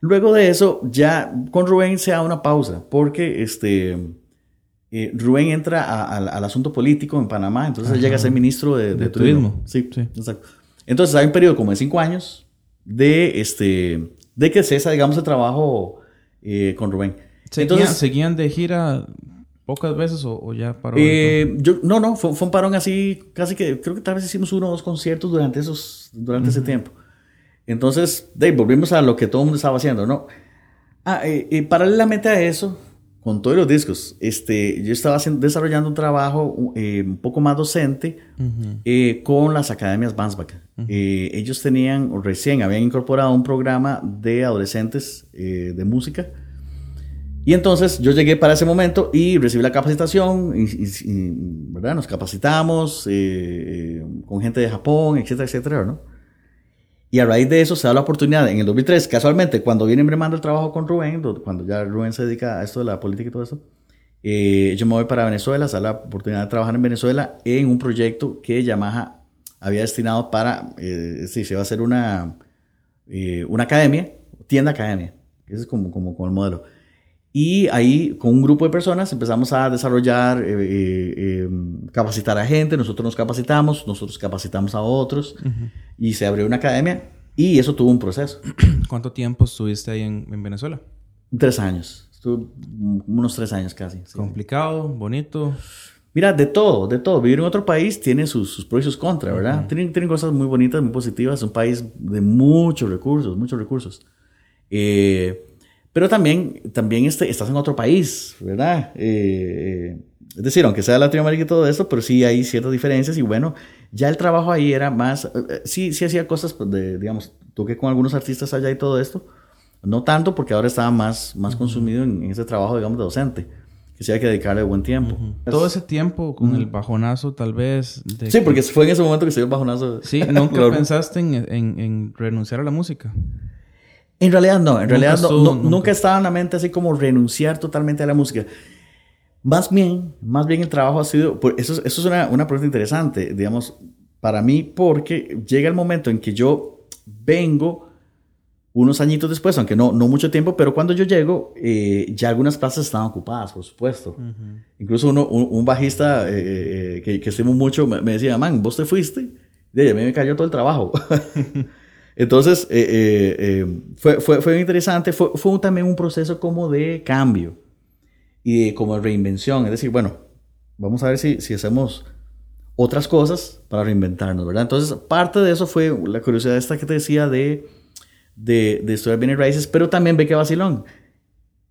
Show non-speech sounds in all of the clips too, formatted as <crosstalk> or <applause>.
Luego de eso, ya con Rubén se da una pausa, porque este, eh, Rubén entra al asunto político en Panamá, entonces llega a ser ministro de, turismo. Sí, sí, exacto. Entonces hay un periodo como de cinco años de, este, de que cesa, digamos, el trabajo eh, con Rubén. ¿Seguían, entonces, ¿Seguían de gira pocas veces o, ya paró? Eh, yo, no, no, fue, un parón así, casi que creo que tal vez hicimos uno o dos conciertos durante, esos, durante ese tiempo. Entonces, Dave, volvimos a lo que todo el mundo estaba haciendo, ¿no? Ah, eh, paralelamente a eso, con todos los discos, este, yo estaba desarrollando un trabajo eh, un poco más docente eh, con las academias Bansbach. Eh, ellos tenían, recién habían incorporado un programa de adolescentes de música. Y entonces yo llegué para ese momento y recibí la capacitación, y, ¿verdad? Nos capacitamos con gente de Japón, etcétera, etcétera, ¿no? Y a raíz de eso se da la oportunidad en el 2003, casualmente, cuando viene mando el trabajo con Rubén, cuando ya Rubén se dedica a esto de la política y todo eso, eh, yo me voy para Venezuela, se da la oportunidad de trabajar en Venezuela en un proyecto que Yamaha había destinado para, eh, se va a hacer una, eh, una academia, tienda academia, ese es como, como, como el modelo. Y ahí, con un grupo de personas, empezamos a desarrollar, eh, capacitar a gente, nosotros nos capacitamos, nosotros capacitamos a otros y se abrió una academia y eso tuvo un proceso. <clears throat> ¿Cuánto tiempo estuviste ahí en, Venezuela? Tres años. Estuve unos tres años casi. ¿Complicado? ¿Bonito? Mira, de todo, de todo. Vivir en otro país tiene sus, sus pros y sus contras, ¿verdad? tienen, tienen, cosas muy bonitas, muy positivas. Es un país de muchos recursos, muchos recursos. Eh, pero también, también este, estás en otro país, ¿verdad? Eh, es decir, aunque sea Latinoamérica y todo esto, pero sí hay ciertas diferencias y bueno, ya el trabajo ahí era más, eh, eh, sí, sí hacía cosas de, digamos, toqué con algunos artistas allá y todo esto, no tanto porque ahora estaba más, más consumido en, ese trabajo, digamos, de docente, que sí hay que dedicarle buen tiempo. Todo ese tiempo con el bajonazo tal vez. sí, porque fue en ese momento que se dio el bajonazo. Sí, ¿nunca <laughs> pensaste en, en, renunciar a la música? En realidad no, en realidad no, nunca estaba en la mente así como renunciar totalmente a la música. Más bien, más bien el trabajo ha sido, eso, eso es una, una pregunta interesante, digamos, para mí, porque llega el momento en que yo vengo unos añitos después, aunque no, no mucho tiempo, pero cuando yo llego, eh, ya algunas plazas estaban ocupadas, por supuesto. Incluso uno, un, bajista eh, eh, que, que estimo mucho me, decía, man, vos te fuiste, y a mí me cayó todo el trabajo. <laughs> Entonces, fue, fue, fue interesante, fue, fue también un proceso como de cambio y como reinvención. Es decir, bueno, vamos a ver si, si hacemos otras cosas para reinventarnos, ¿verdad? Entonces, parte de eso fue la curiosidad esta que te decía de, de, de estudiar bienes raíces, pero también ve que vacilón.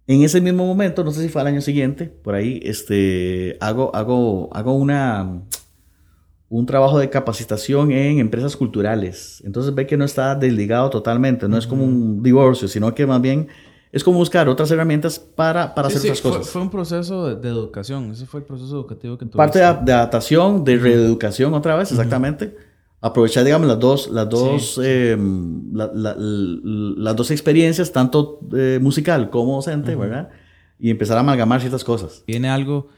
En ese mismo momento, no sé si fue al año siguiente, por ahí, este, hago, hago, hago una, un trabajo de capacitación en empresas culturales. Entonces ve que no está desligado totalmente, no es como un divorcio, sino que más bien es como buscar otras herramientas para, para hacer otras cosas. Fue un proceso de, educación, ese fue el proceso educativo que tuviste. Parte de, adaptación, de reeducación otra vez, exactamente. Aprovechar, digamos, las dos, las dos, em, las dos experiencias, tanto eh, musical como docente, ¿verdad? Y empezar a amalgamar ciertas cosas. Tiene algo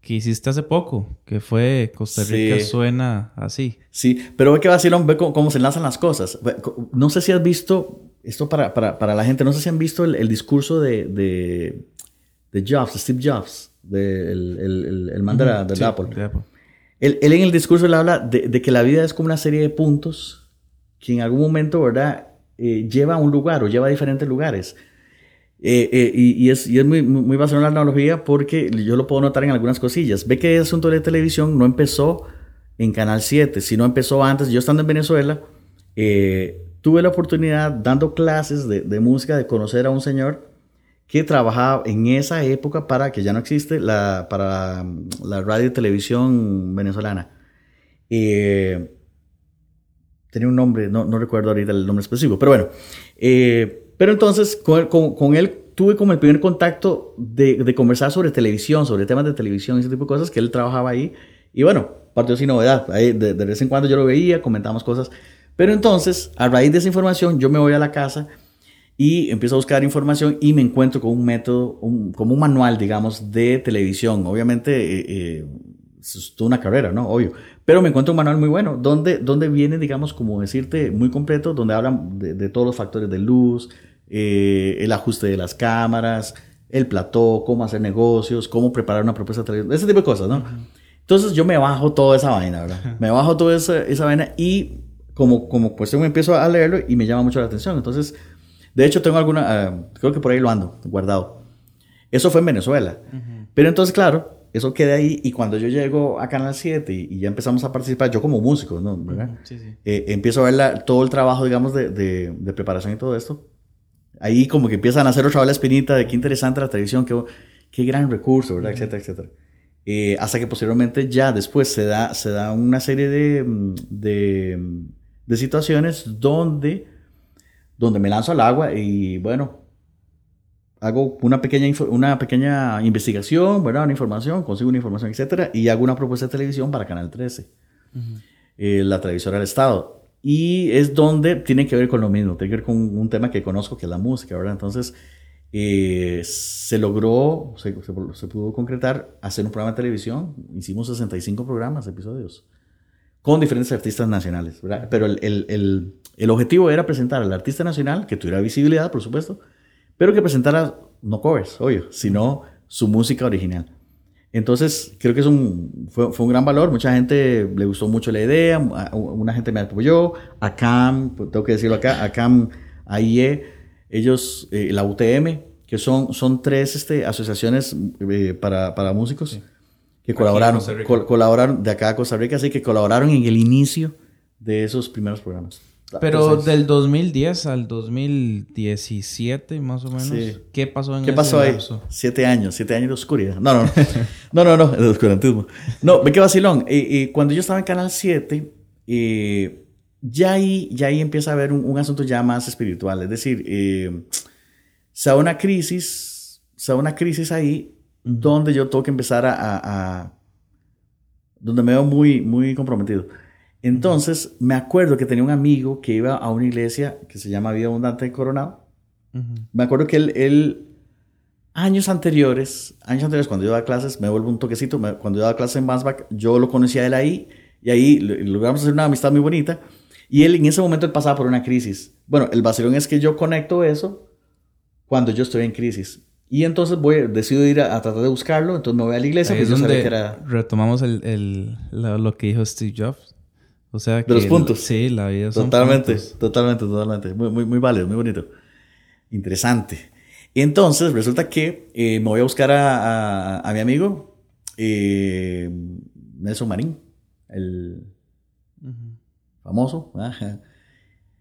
que hiciste hace poco, que fue Costa Rica suena así. Sí, pero ve que vacilón, ve cómo, cómo se lanzan las cosas. No sé si has visto esto para, para, para, la gente, no sé si han visto el, el discurso de, de, de, Jobs, de Steve Jobs, de, el, el, el man de, Apple. Él, él, en el discurso le habla de, de, que la vida es como una serie de puntos que en algún momento, ¿verdad?, eh, lleva a un lugar o lleva a diferentes lugares. Eh, eh, y, y, es, y es muy, muy basado en la analogía porque yo lo puedo notar en algunas cosillas. Ve que el asunto de televisión no empezó en Canal 7, sino empezó antes. Yo estando en Venezuela, eh, tuve la oportunidad, dando clases de, de, música, de conocer a un señor que trabajaba en esa época para, que ya no existe, la, para la radio y televisión venezolana. Eh, tenía un nombre, no, no, recuerdo ahorita el nombre específico, pero bueno. Pero entonces con, con, con, él tuve como el primer contacto de, de, conversar sobre televisión, sobre temas de televisión, ese tipo de cosas, que él trabajaba ahí. Y bueno, partió sin novedad. Ahí de, de vez en cuando yo lo veía, comentamos cosas. Pero entonces, a raíz de esa información, yo me voy a la casa y empiezo a buscar información y me encuentro con un método, como un manual, digamos, de televisión. Obviamente, eh, eh, es toda una carrera, ¿no? Obvio. Pero me encuentro un manual muy bueno, donde, donde viene, digamos, como decirte, muy completo, donde hablan de, todos los factores de luz, eh, el ajuste de las cámaras, el plató, cómo hacer negocios, cómo preparar una propuesta de ese tipo de cosas, ¿no? Entonces yo me bajo toda esa vaina, ¿verdad? Me bajo toda esa, esa vaina y como, como me empiezo a leerlo y me llama mucho la atención. Entonces, de hecho tengo alguna, ah, creo que por ahí lo ando, guardado. Eso fue en Venezuela. Pero entonces, claro, eso queda ahí y cuando yo llego a Canal 7 y, ya empezamos a participar, yo como músico, ¿no? ¿verdad? Sí, sí. Eh, empiezo a ver todo el trabajo, digamos, de, de, de, preparación y todo esto. Ahí como que empiezan a hacer otra vez la espinita de qué interesante la televisión, qué, qué gran recurso, ¿verdad? Etcétera, etcétera. Eh, hasta que posteriormente ya después se da, se da una serie de, de, de situaciones donde, donde me lanzo al agua y bueno, hago una pequeña, una pequeña investigación, ¿verdad? Una información, consigo una información, etcétera, y hago una propuesta de televisión para Canal 13, eh, la televisora del Estado. Y es donde tiene que ver con lo mismo, tiene que ver con un tema que conozco, que es la música, ¿verdad? Entonces, eh, se logró, se, pudo concretar hacer un programa de televisión, hicimos 65 programas, episodios, con diferentes artistas nacionales, ¿verdad? Pero el, el, el objetivo era presentar al artista nacional, que tuviera visibilidad, por supuesto, pero que presentara no covers, obvio, sino su música original. Entonces, creo que es un, fue, fue, un gran valor. Mucha gente le gustó mucho la idea, una gente me apoyó, a Cam, pues, tengo que decirlo acá, a Cam, AIE, ellos, eh, la UTM, que son, son tres este, asociaciones eh, para, para, músicos que colaboraron, colaboraron de acá a Costa Rica, así que colaboraron en el inicio de esos primeros programas. Pero del 2010 al 2017, más o menos, ¿qué pasó en ¿Qué pasó ahí? Siete años, siete años de oscuridad. No, no, no, <laughs> no, no, no, de oscurantismo. No, ve que vacilón. Cuando yo estaba en Canal 7, ya, ahí, ya ahí empieza a haber un, asunto ya más espiritual. Es decir, eh, se da una crisis, se da una crisis ahí donde yo tengo que empezar a, a donde me veo muy, muy comprometido. Entonces, me acuerdo que tenía un amigo que iba a una iglesia que se llama Vida Abundante de Coronado. Me acuerdo que él, años anteriores, años anteriores, cuando yo daba clases, me vuelvo un toquecito, cuando yo daba clases en Mansbach, yo lo conocía a él ahí, y ahí logramos hacer una amistad muy bonita, y él en ese momento él pasaba por una crisis. Bueno, el vacilón es que yo conecto eso cuando yo estoy en crisis. Y entonces voy, decido ir a, tratar de buscarlo, entonces me voy a la iglesia. Ahí es donde retomamos el, lo que dijo Steve Jobs o sea que... De los puntos. sí, la vida son Totalmente, totalmente, totalmente. Muy, muy, muy válido, muy bonito. Interesante. Y entonces resulta que eh, me voy a buscar a, a, mi amigo eh, Nelson Marín, el famoso.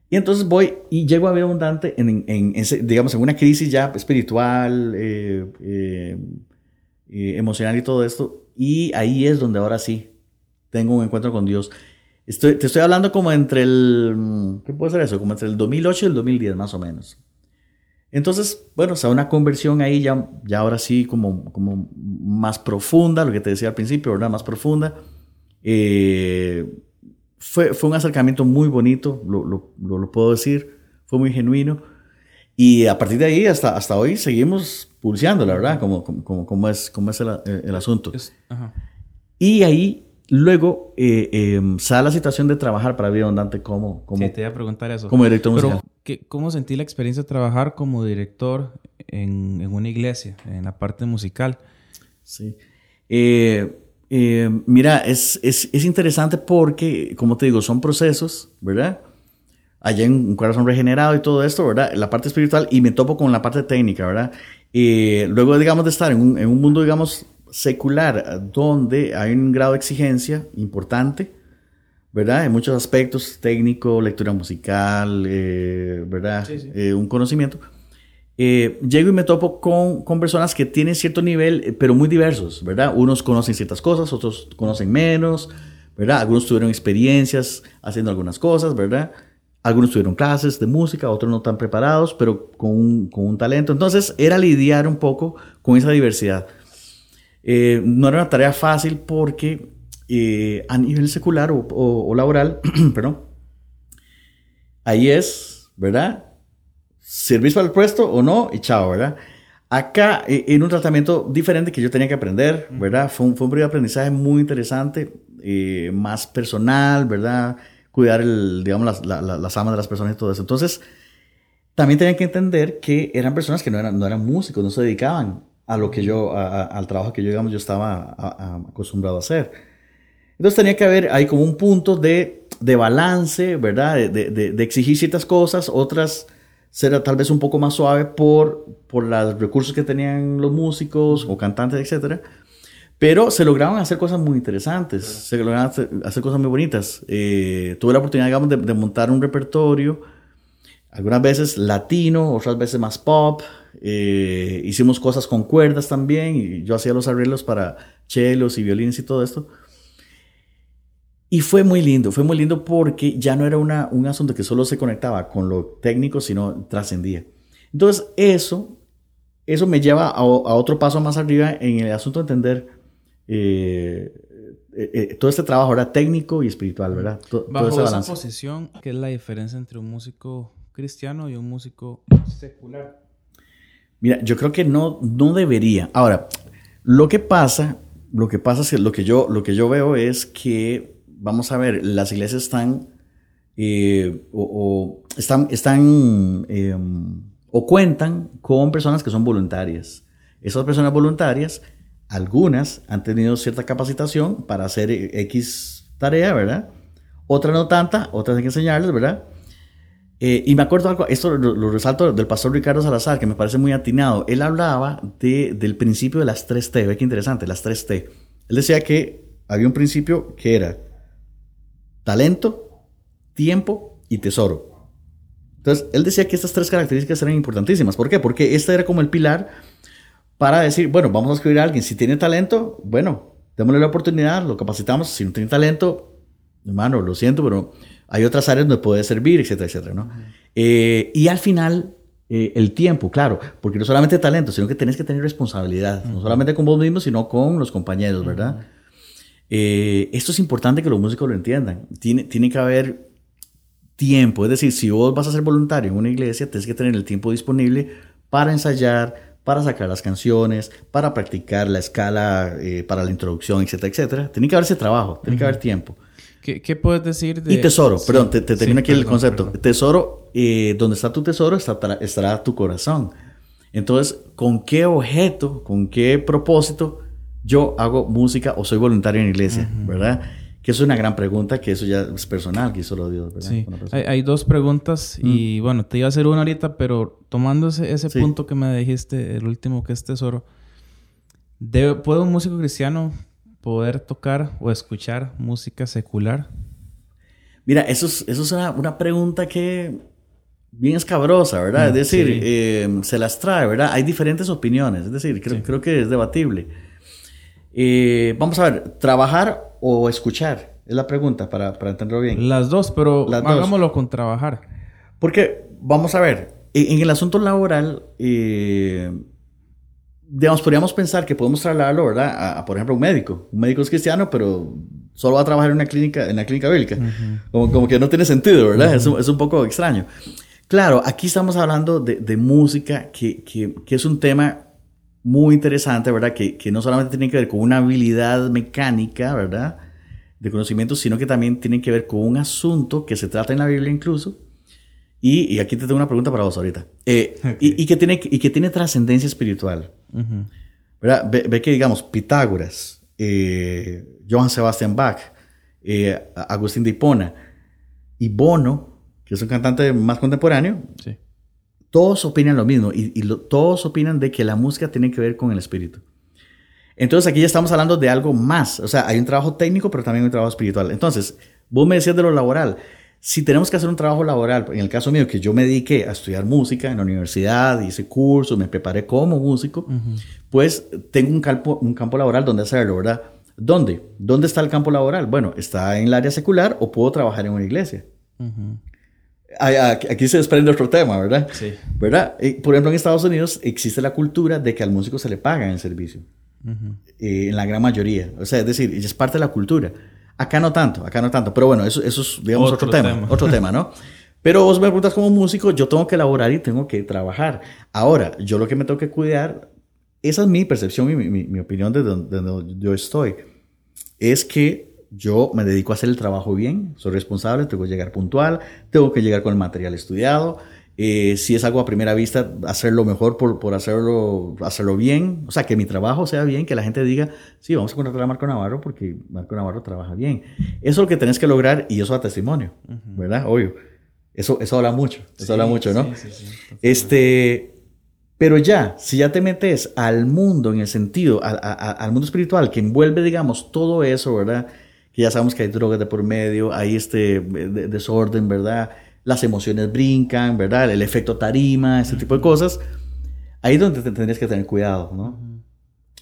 Y entonces voy y llego a ver abundante en, en, digamos, en una crisis ya espiritual, eh, emocional y todo esto. Y ahí es donde ahora sí tengo un encuentro con Dios te estoy hablando como entre el... ¿Qué puede ser eso? Como entre el 2008 y el 2010 más o menos. Entonces, bueno, o sea, una conversión ahí ya, ya ahora sí como, como más profunda, lo que te decía al principio, ¿verdad? Más profunda. Eh, fue, fue un acercamiento muy bonito, lo, lo, lo, puedo decir, fue muy genuino. Y a partir de ahí hasta, hasta hoy seguimos pulseando, la verdad, como, como, como es, como es el, el asunto. Y ahí Luego eh, em, sale la situación de trabajar para Vida Abundante como, como, sí, te iba a preguntar eso. como director musical. Pero, ¿cómo sentí la experiencia de trabajar como director en, en una iglesia, en la parte musical? Sí. Eh, eh, mira, es, es, es, interesante porque, como te digo, son procesos, ¿verdad? Allá en un corazón regenerado y todo esto, ¿verdad? La parte espiritual y me topo con la parte técnica, ¿verdad? luego, digamos, de estar en un, en un mundo, digamos, secular, donde hay un grado de exigencia importante, ¿verdad? En muchos aspectos, técnico, lectura musical, eh, ¿verdad? Eh, un conocimiento. Eh, llego y me topo con, con, personas que tienen cierto nivel, pero muy diversos, ¿verdad? Unos conocen ciertas cosas, otros conocen menos, ¿verdad? Algunos tuvieron experiencias haciendo algunas cosas, ¿verdad? Algunos tuvieron clases de música, otros no tan preparados, pero con un, con un talento. Entonces, era lidiar un poco con esa diversidad. Eh, no era una tarea fácil porque eh, a nivel secular o, laboral, <clears throat> perdón, ahí es, ¿verdad? Servís para el puesto o no y chao, ¿verdad? Acá, eh, en un tratamiento diferente que yo tenía que aprender, ¿verdad? Fue un, fue un periodo de aprendizaje muy interesante, más personal, ¿verdad? Cuidar, el, digamos, las, las, las amas de las personas y todo eso. Entonces, también tenían que entender que eran personas que no eran, no eran músicos, no se dedicaban a lo que yo, al trabajo que yo, digamos, yo estaba acostumbrado a hacer. Entonces tenía que haber ahí como un punto de, de balance, ¿verdad? De, de, de, exigir ciertas cosas, otras ser tal vez un poco más suave por, por los recursos que tenían los músicos o cantantes, etcétera. Pero se lograban hacer cosas muy interesantes, se lograban hacer, cosas muy bonitas. Eh, tuve la oportunidad, digamos, de, de, montar un repertorio, algunas veces latino, otras veces más pop. Eh, hicimos cosas con cuerdas también, y yo hacía los arreglos para chelos y violines y todo esto. Y fue muy lindo, fue muy lindo porque ya no era una, un asunto que solo se conectaba con lo técnico, sino trascendía. Entonces, eso, eso me lleva a, a, otro paso más arriba en el asunto de entender eh, eh, eh, todo este trabajo era técnico y espiritual, ¿verdad? Todo, Bajo esa posición, ¿qué es la diferencia entre un músico cristiano y un músico secular? Mira, yo creo que no, no debería. Ahora, lo que pasa, lo que pasa es que lo que yo, lo que yo veo es que, vamos a ver, las iglesias están, eh, o, están, están eh, o cuentan con personas que son voluntarias. Esas personas voluntarias algunas han tenido cierta capacitación para hacer X tarea, ¿verdad? Otras no tanta, otras hay que enseñarles, ¿verdad? Eh, y me acuerdo algo, esto lo, lo, resalto del pastor Ricardo Salazar, que me parece muy atinado. Él hablaba de, del principio de las tres T. Ve qué interesante, las tres T. Él decía que había un principio que era talento, tiempo y tesoro. Entonces, él decía que estas tres características eran importantísimas. ¿Por qué? Porque este era como el pilar para decir, bueno, vamos a escribir a alguien. Si tiene talento, bueno, démosle la oportunidad, lo capacitamos. Si no tiene talento, hermano, lo siento, pero hay otras áreas donde puede servir, etcétera, etcétera, ¿no? Eh, y al final, eh, el tiempo, claro, porque no solamente talento, sino que tenés que tener responsabilidad, uh -huh. no solamente con vos mismo, sino con los compañeros, ¿verdad? Uh -huh. eh, esto es importante que los músicos lo entiendan. Tiene, tiene que haber tiempo, es decir, si vos vas a ser voluntario en una iglesia, tienes que tener el tiempo disponible para ensayar, para sacar las canciones, para practicar la escala eh, para la introducción, etcétera, etcétera. Tiene que haber ese trabajo, tiene uh -huh. que haber tiempo. ¿Qué, ¿Qué, puedes decir de...? Y tesoro, sí. perdón, te, te termino sí, aquí perdón, el concepto. Perdón. Tesoro, eh, donde está tu tesoro estará, estará tu corazón. Entonces, ¿con qué objeto, con qué propósito yo hago música o soy voluntario en iglesia, uh -huh. verdad? Que es una gran pregunta, que eso ya es personal, que solo Dios, ¿verdad? Sí. Hay, hay, dos preguntas mm. y bueno, te iba a hacer una ahorita, pero tomando ese, ese sí. punto que me dijiste, el último que es tesoro, ¿debe, ¿puede un músico cristiano poder tocar o escuchar música secular? Mira, eso es, eso es una, una pregunta que bien escabrosa, ¿verdad? Mm, es decir, sí. eh, se las trae, ¿verdad? Hay diferentes opiniones, es decir, creo, sí. creo que es debatible. Eh, vamos a ver, trabajar o escuchar? Es la pregunta para, para entenderlo bien. Las dos, pero Las hagámoslo dos. con trabajar. Porque, vamos a ver, en el asunto laboral, eh, digamos, podríamos pensar que podemos trasladarlo, ¿verdad? A, a, por ejemplo, un médico. Un médico es cristiano, pero solo va a trabajar en una clínica, en la clínica bíblica. Uh -huh. como, como, que no tiene sentido, ¿verdad? Uh -huh. es, un, es, un, poco extraño. Claro, aquí estamos hablando de, de música, que, que, que, es un tema muy interesante, ¿verdad? Que, que, no solamente tiene que ver con una habilidad mecánica, ¿verdad? De conocimiento, sino que también tiene que ver con un asunto que se trata en la Biblia incluso. Y, y aquí te tengo una pregunta para vos ahorita. Eh, okay. y, y, que tiene, y que tiene trascendencia espiritual. Uh -huh. ¿verdad? Ve, ve, que, digamos, Pitágoras, eh, Johann Sebastian Bach, eh, Agustín de Hipona y Bono, que es un cantante más contemporáneo, sí todos opinan lo mismo y, y lo, todos opinan de que la música tiene que ver con el espíritu. Entonces aquí ya estamos hablando de algo más. O sea, hay un trabajo técnico, pero también hay un trabajo espiritual. Entonces, vos me decías de lo laboral. Si tenemos que hacer un trabajo laboral, en el caso mío, que yo me dediqué a estudiar música en la universidad, hice cursos, me preparé como músico, uh -huh. pues tengo un campo, un campo laboral donde hacerlo, ¿verdad? ¿Dónde? ¿Dónde está el campo laboral? Bueno, está en el área secular o puedo trabajar en una iglesia. Uh -huh aquí se desprende otro tema, ¿verdad? Sí. ¿Verdad? Por ejemplo, en Estados Unidos existe la cultura de que al músico se le paga en el servicio. Uh -huh. eh, en la gran mayoría. O sea, es decir, es parte de la cultura. Acá no tanto, acá no tanto. Pero bueno, eso, eso es, digamos, otro, otro tema, tema. Otro <laughs> tema, ¿no? Pero vos me preguntas como músico, yo tengo que elaborar y tengo que trabajar. Ahora, yo lo que me tengo que cuidar, esa es mi percepción y mi, mi, mi opinión de donde, de donde yo estoy, es que yo me dedico a hacer el trabajo bien, soy responsable, tengo que llegar puntual, tengo que llegar con el material estudiado, Eh, si es algo a primera vista, hacerlo mejor por, por hacerlo, hacerlo bien. O sea, que mi trabajo sea bien, que la gente diga, sí, vamos a contratar a Marco Navarro porque Marco Navarro trabaja bien. Eso es lo que tenés que lograr y eso da testimonio, ¿verdad? Obvio. Eso, eso habla mucho, eso habla mucho, ¿no? Sí, sí, este, pero ya, si ya te metes al mundo en el sentido, al mundo espiritual que envuelve, digamos, todo eso, ¿verdad? Que ya sabemos que hay drogas de por medio, hay este desorden, ¿verdad? Las emociones brincan, ¿verdad? El efecto tarima, ese tipo de cosas. Ahí es donde te tendrías que tener cuidado, ¿no?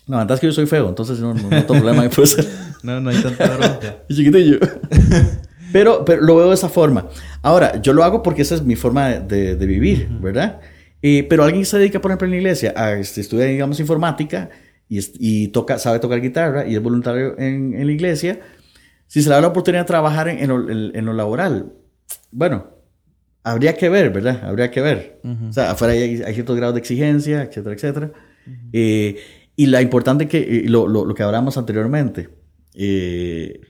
La verdad es que yo soy feo, entonces no, no, no tengo problema pues. <laughs> no, no hay tanta bronca. <laughs> Chiquitillo. <laughs> pero, pero lo veo de esa forma. Ahora, yo lo hago porque esa es mi forma de, de, vivir, ¿verdad? Eh, pero alguien se dedica, por ejemplo, en la iglesia a este, estudiar, digamos, informática y, y, toca, sabe tocar guitarra y es voluntario en, en, la iglesia, si se le da la oportunidad de trabajar en, en, lo, en lo laboral, bueno, habría que ver, ¿verdad? Habría que ver. O sea, afuera hay, ciertos grados de exigencia, etcétera, etcétera. Eh, y la importante que, eh, lo, lo, que hablamos anteriormente, eh,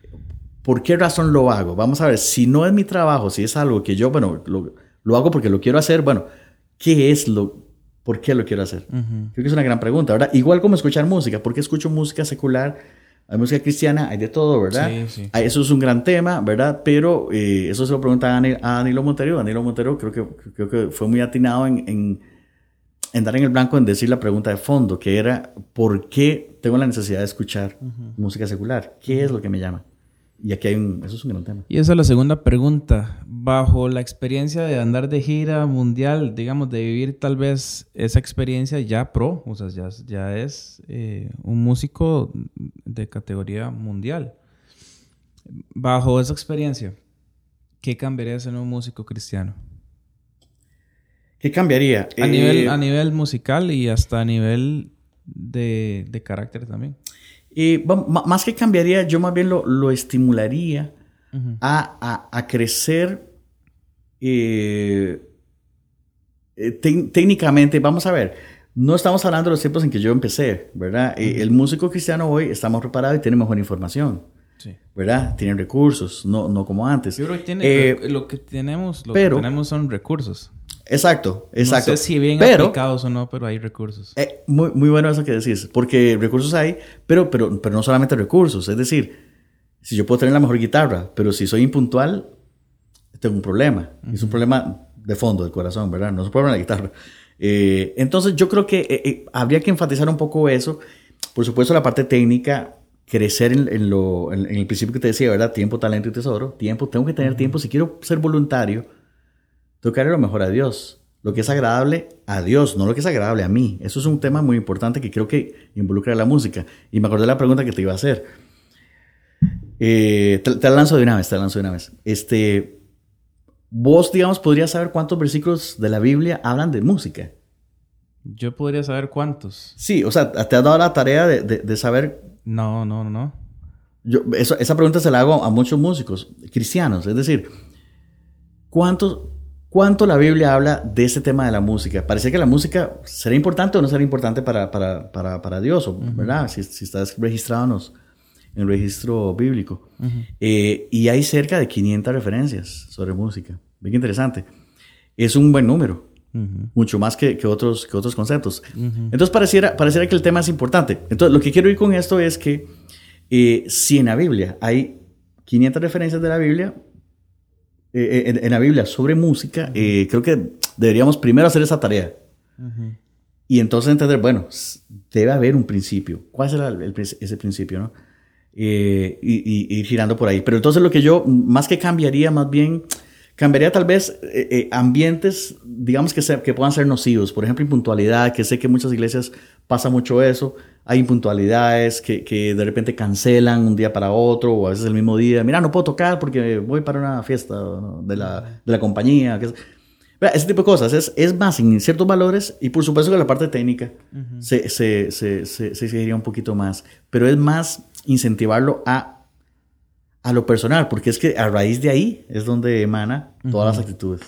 ¿por qué razón lo hago? Vamos a ver, si no es mi trabajo, si es algo que yo, bueno, lo, lo hago porque lo quiero hacer, bueno, ¿qué es lo, por qué lo quiero hacer? Creo que es una gran pregunta, ¿verdad? Igual como escuchar música, ¿por qué escucho música secular? Hay música cristiana, hay de todo, ¿verdad? Sí, sí. Eso es un gran tema, ¿verdad? Pero eh, eso se lo pregunta a, Danilo Montero. Danilo Montero creo que, creo que fue muy atinado en, en, en, dar en el blanco en decir la pregunta de fondo, que era, ¿por qué tengo la necesidad de escuchar música secular? ¿Qué es lo que me llama? Y aquí hay un, eso es un gran tema. Y esa es la segunda pregunta. Bajo la experiencia de andar de gira mundial, digamos, de vivir tal vez esa experiencia ya pro, o sea, ya, ya es eh, un músico de categoría mundial. Bajo esa experiencia, ¿qué cambiaría en un músico cristiano? ¿Qué cambiaría? A, nivel, eh, a nivel musical y hasta a nivel de, de carácter también. Y más que cambiaría, yo más bien lo, lo estimularía a, a, a, crecer eh, eh, técnicamente. Vamos a ver, no estamos hablando de los tiempos en que yo empecé, ¿verdad? Eh, el músico cristiano hoy está más preparado y tiene mejor información. Sí. ¿Verdad? Tienen recursos, no, no como antes. Yo creo que tiene, lo que tenemos, lo que tenemos son recursos. Exacto, exacto. No sé si bien aplicados o no, pero hay recursos. Eh, muy, muy bueno eso que decís, porque recursos hay, pero, pero, pero no solamente recursos. Es decir, si yo puedo tener la mejor guitarra, pero si soy impuntual, tengo un problema. Es un problema de fondo, del corazón, ¿verdad? No es un problema de la guitarra. Eh, entonces yo creo que eh, habría que enfatizar un poco eso. Por supuesto, la parte técnica, crecer en, lo, en, el principio que te decía, ¿verdad? Tiempo, talento y tesoro. Tiempo, tengo que tener tiempo. Si quiero ser voluntario, Tocar lo mejor a Dios. Lo que es agradable a Dios, no lo que es agradable a mí. Eso es un tema muy importante que creo que involucra la música. Y me acordé de la pregunta que te iba a hacer. Eh, te, la lanzo de una vez, te la lanzo de una vez. Este, vos, digamos, podrías saber cuántos versículos de la Biblia hablan de música. Yo podría saber cuántos. Sí, o sea, te has dado la tarea de, saber. No, no, no. Yo, esa pregunta se la hago a muchos músicos cristianos. Es decir, ¿cuántos, ¿Cuánto la Biblia habla de ese tema de la música? Parece que la música será importante o no será importante para, para, para, para Dios, ¿verdad? Si, si, estás registrado en el registro bíblico. Eh, y hay cerca de 500 referencias sobre música. Bien interesante. Es un buen número. Mucho más que, que, otros, que otros conceptos. Entonces pareciera, pareciera que el tema es importante. Entonces lo que quiero ir con esto es que eh, si en la Biblia hay 500 referencias de la Biblia, eh, eh, en, la Biblia sobre música, eh, creo que deberíamos primero hacer esa tarea. Y entonces entender, bueno, debe haber un principio. ¿Cuál será ese principio, no? y, ir girando por ahí. Pero entonces lo que yo, más que cambiaría, más bien, cambiaría tal vez ambientes, digamos que, que puedan ser nocivos. Por ejemplo, impuntualidad, que sé que en muchas iglesias pasa mucho eso hay impuntualidades que, que, de repente cancelan un día para otro o a veces el mismo día. Mira, no puedo tocar porque voy para una fiesta de, la, de, la, compañía. Que ese tipo de cosas es, es, más en ciertos valores y por supuesto que la parte técnica se, se, se, se, seguiría un poquito más, pero es más incentivarlo a, a lo personal, porque es que a raíz de ahí es donde emana todas las actitudes.